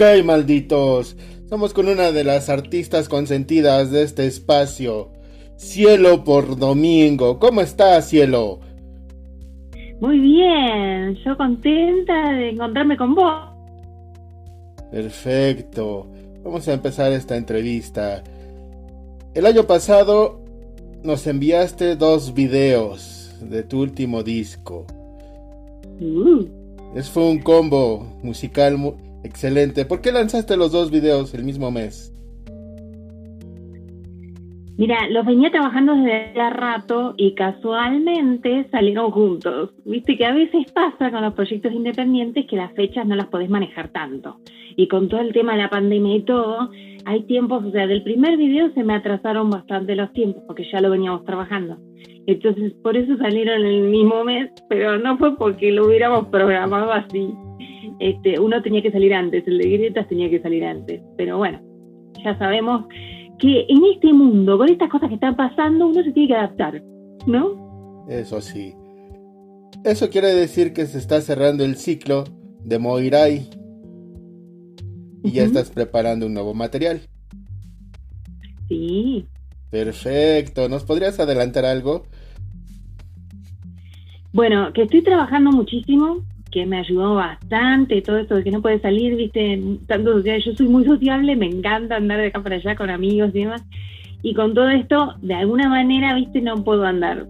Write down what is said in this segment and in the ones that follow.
Ok, malditos. Somos con una de las artistas consentidas de este espacio. Cielo por domingo. ¿Cómo estás, Cielo? Muy bien, yo contenta de encontrarme con vos. Perfecto. Vamos a empezar esta entrevista. El año pasado nos enviaste dos videos de tu último disco. Uh, Es fue un combo musical mu- excelente. ¿Por qué lanzaste los dos videos el mismo mes? Mira, los venía trabajando desde hace rato y casualmente salieron juntos. Viste que a veces pasa con los proyectos independientes que las fechas no las podés manejar tanto. Y con todo el tema de la pandemia y todo, hay tiempos, o sea, del primer video se me atrasaron bastante los tiempos porque ya lo veníamos trabajando. Entonces, por eso salieron el mismo mes, pero no fue porque lo hubiéramos programado así. Este, uno tenía que salir antes, el de Grietas tenía que salir antes. Pero bueno, ya sabemos que en este mundo, con estas cosas que están pasando, uno se tiene que adaptar, ¿no? Eso sí. Eso quiere decir que se está cerrando el ciclo de Moirai. Y ya estás preparando un nuevo material. Sí. Perfecto. ¿Nos podrías adelantar algo? Bueno, que estoy trabajando muchísimo, que me ayudó bastante, todo esto de que no puede salir, viste, tanto, sea, yo soy muy sociable, me encanta andar de acá para allá con amigos y demás, y con todo esto, de alguna manera, viste, no puedo andar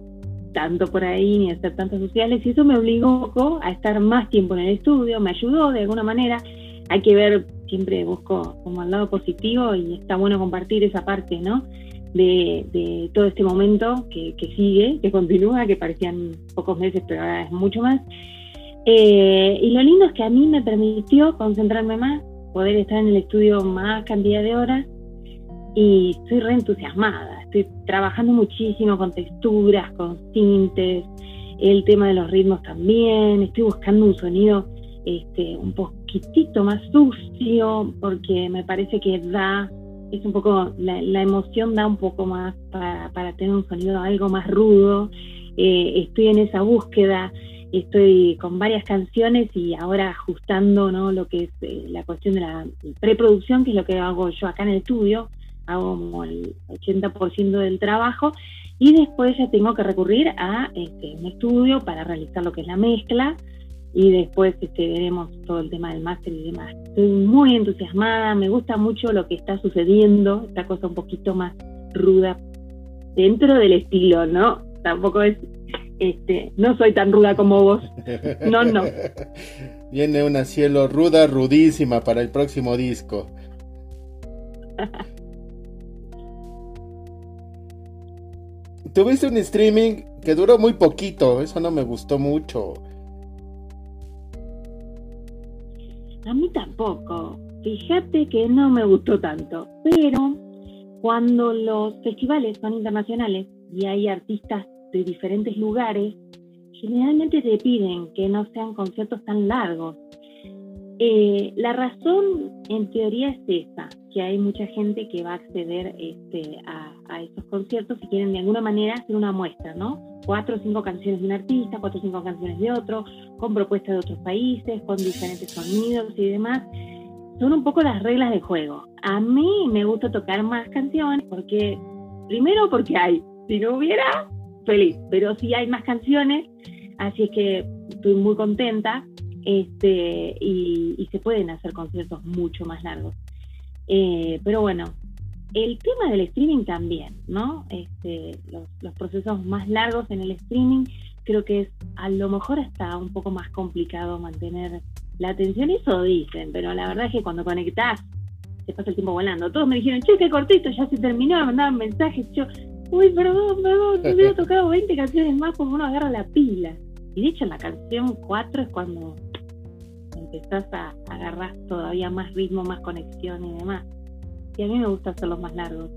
tanto por ahí ni hacer tantos sociales, y eso me obligó a estar más tiempo en el estudio, me ayudó de alguna manera, hay que ver, siempre busco como al lado positivo y está bueno compartir esa parte, ¿no? de, de todo este momento que, que sigue, que continúa, que parecían pocos meses, pero ahora es mucho más. Eh, y lo lindo es que a mí me permitió concentrarme más, poder estar en el estudio más cantidad de horas y estoy re entusiasmada. Estoy trabajando muchísimo con texturas, con sintes, el tema de los ritmos también. Estoy buscando un sonido este, un poquitito más sucio porque me parece que da es un poco, la, la emoción da un poco más para, para tener un sonido algo más rudo. Eh, estoy en esa búsqueda, estoy con varias canciones y ahora ajustando ¿no? lo que es eh, la cuestión de la preproducción, que es lo que hago yo acá en el estudio, hago como el 80% del trabajo y después ya tengo que recurrir a este, un estudio para realizar lo que es la mezcla y después este, veremos todo el tema del máster y demás. Estoy muy entusiasmada, me gusta mucho lo que está sucediendo, esta cosa un poquito más ruda dentro del estilo, ¿no? Tampoco es, este, no soy tan ruda como vos. No, no. Viene una cielo ruda, rudísima para el próximo disco. Tuviste un streaming que duró muy poquito, eso no me gustó mucho. A mí tampoco. Fíjate que no me gustó tanto. Pero cuando los festivales son internacionales y hay artistas de diferentes lugares, generalmente te piden que no sean conciertos tan largos. Eh, la razón en teoría es esa, que hay mucha gente que va a acceder este, a, a estos conciertos y quieren de alguna manera hacer una muestra, ¿no? Cuatro o cinco canciones de un artista, cuatro o cinco canciones de otro, con propuestas de otros países, con diferentes sonidos y demás. Son un poco las reglas del juego. A mí me gusta tocar más canciones porque, primero porque hay, si no hubiera, feliz, pero sí hay más canciones, así es que estoy muy contenta este, y, se pueden hacer conciertos mucho más largos. Eh, pero bueno, el tema del streaming también, ¿no? Este, los, los procesos más largos en el streaming creo que es a lo mejor hasta un poco más complicado mantener la atención, eso dicen, pero la verdad es que cuando conectás se pasa el tiempo volando. Todos me dijeron, che, qué cortito, ya se terminó, me mandaban mensajes, yo, uy, perdón, perdón, te hubiera tocado 20 canciones más porque uno agarra la pila. Y de hecho en la canción 4 es cuando empezás a agarrar todavía más ritmo, más conexión y demás. Y a mí me gusta hacerlos más largos.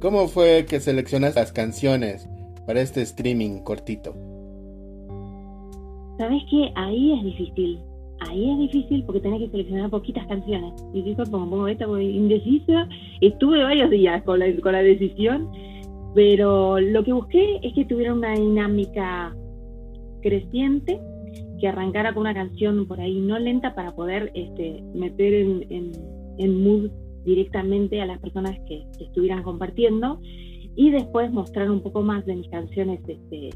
¿Cómo fue que seleccionaste las canciones para este streaming cortito? ¿Sabes qué? Ahí es difícil. Ahí es difícil porque tenés que seleccionar poquitas canciones. Y digo, como pongo esta, voy indecisa. Estuve varios días con la, con la decisión, pero lo que busqué es que tuviera una dinámica creciente que arrancara con una canción por ahí no lenta para poder este, meter en, en, mood directamente a las personas que, estuvieran compartiendo y después mostrar un poco más de mis canciones este,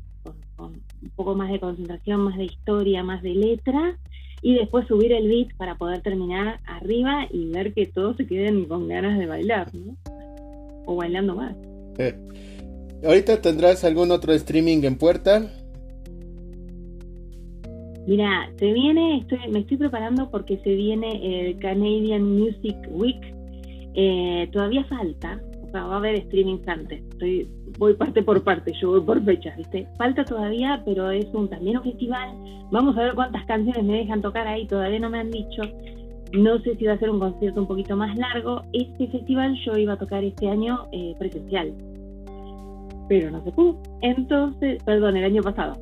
con, un poco más de concentración, más de historia, más de letra y después subir el beat para poder terminar arriba y ver que todos se queden con ganas de bailar, ¿no? O bailando más. Eh, ¿Ahorita tendrás algún otro streaming en puerta? Mira, se viene, estoy, me estoy preparando porque se viene el Canadian Music Week. Eh, todavía falta, o sea, va a haber streamings antes. Estoy, voy parte por parte, yo voy por fechas. Falta todavía, pero es un también festival. Vamos a ver cuántas canciones me dejan tocar ahí, todavía no me han dicho. No sé si va a ser un concierto un poquito más largo. Este festival yo iba a tocar este año eh, presencial, pero no se pudo. Entonces, perdón, el año pasado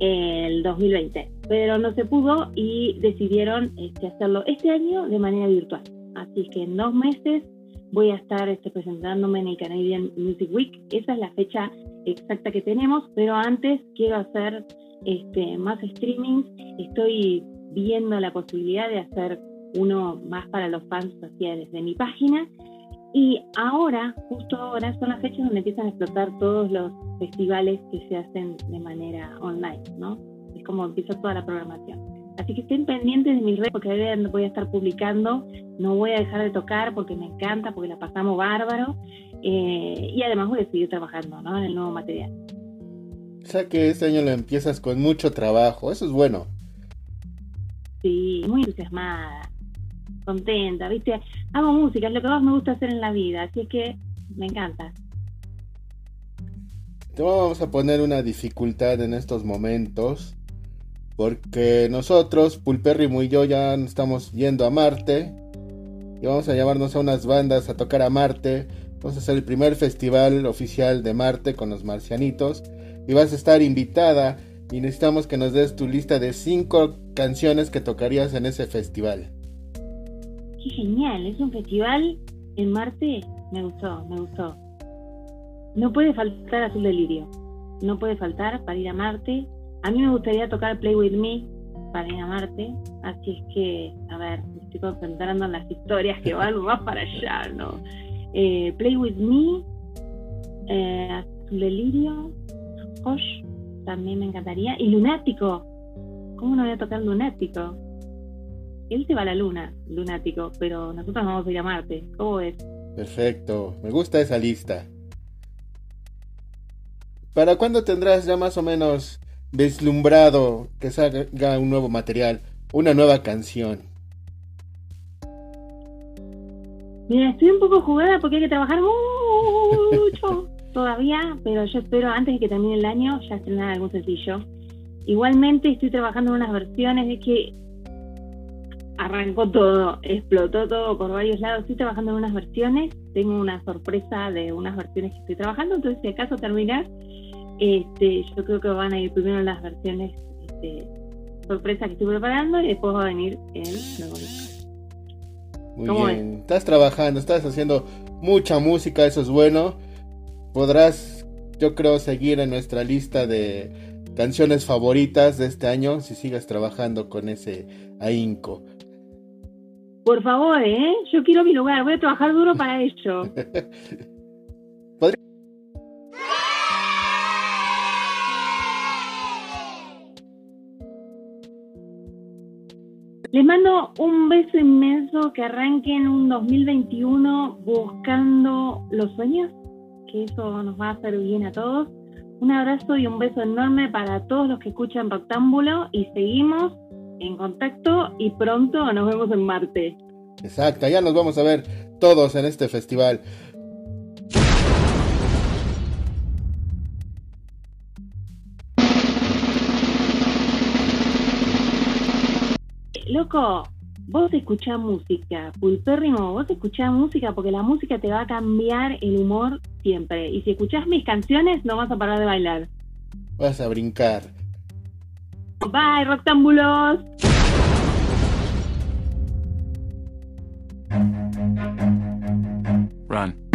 el 2020, pero no se pudo y decidieron este, hacerlo este año de manera virtual. Así que en dos meses voy a estar este, presentándome en el Canadian Music Week. Esa es la fecha exacta que tenemos, pero antes quiero hacer este, más streamings. Estoy viendo la posibilidad de hacer uno más para los fans sociales de mi página y ahora, justo ahora, son las fechas donde empiezan a explotar todos los festivales que se hacen de manera online, ¿no? Es como empieza toda la programación. Así que estén pendientes de mis redes porque voy a estar publicando, no voy a dejar de tocar porque me encanta, porque la pasamos bárbaro eh, y además voy a seguir trabajando ¿no? en el nuevo material. O sea que este año lo empiezas con mucho trabajo, eso es bueno. Sí, muy entusiasmada contenta, ¿viste? Hago música, es lo que más me gusta hacer en la vida, así que me encanta. Te vamos a poner una dificultad en estos momentos, porque nosotros, Pulpérrimo y yo, ya estamos yendo a Marte, y vamos a llevarnos a unas bandas a tocar a Marte. Vamos a hacer el primer festival oficial de Marte con los marcianitos, y vas a estar invitada. Y necesitamos que nos des tu lista de cinco canciones que tocarías en ese festival qué genial, es un festival en Marte, me gustó, me gustó. No puede faltar Azul Delirio, no puede faltar para ir a Marte. A mí me gustaría tocar Play With Me para ir a Marte, así es que, a ver, me estoy concentrando en las historias que van más para allá, ¿no? Eh, Play With Me, eh, Azul Delirio, Josh, también me encantaría, y Lunático, ¿cómo no voy a tocar Lunático? Él se va a la luna, lunático, pero nosotros vamos a ir a Marte. ¿Cómo es? Perfecto, me gusta esa lista. ¿Para cuándo tendrás ya más o menos deslumbrado que salga un nuevo material, una nueva canción? Mira, estoy un poco jugada porque hay que trabajar mucho todavía, pero yo espero antes de que termine el año ya estrenar algún sencillo. Igualmente estoy trabajando en unas versiones de que arrancó todo, explotó todo por varios lados. Estoy trabajando en unas versiones, tengo una sorpresa de unas versiones que estoy trabajando, entonces si acaso terminar, este, yo creo que van a ir primero las versiones este, sorpresa que estoy preparando y después va a venir el nuevo Muy bien, estás trabajando, estás haciendo mucha música, eso es bueno. Podrás, yo creo, seguir en nuestra lista de canciones favoritas de este año si sigues trabajando con ese ahínco. Por favor, ¿eh? Yo quiero mi lugar, voy a trabajar duro para ello. Les mando un beso inmenso, que arranquen un 2021 buscando los sueños, que eso nos va a hacer bien a todos. Un abrazo y un beso enorme para todos los que escuchan Rectángulo y seguimos en contacto y pronto nos vemos en Marte. Exacto, ya nos vamos a ver todos en este festival. Loco, vos escuchás música, pulpérrimo, vos escuchás música porque la música te va a cambiar el humor siempre. Y si escuchás mis canciones, no vas a parar de bailar. Vas a brincar. Bye, rectángulos. Run.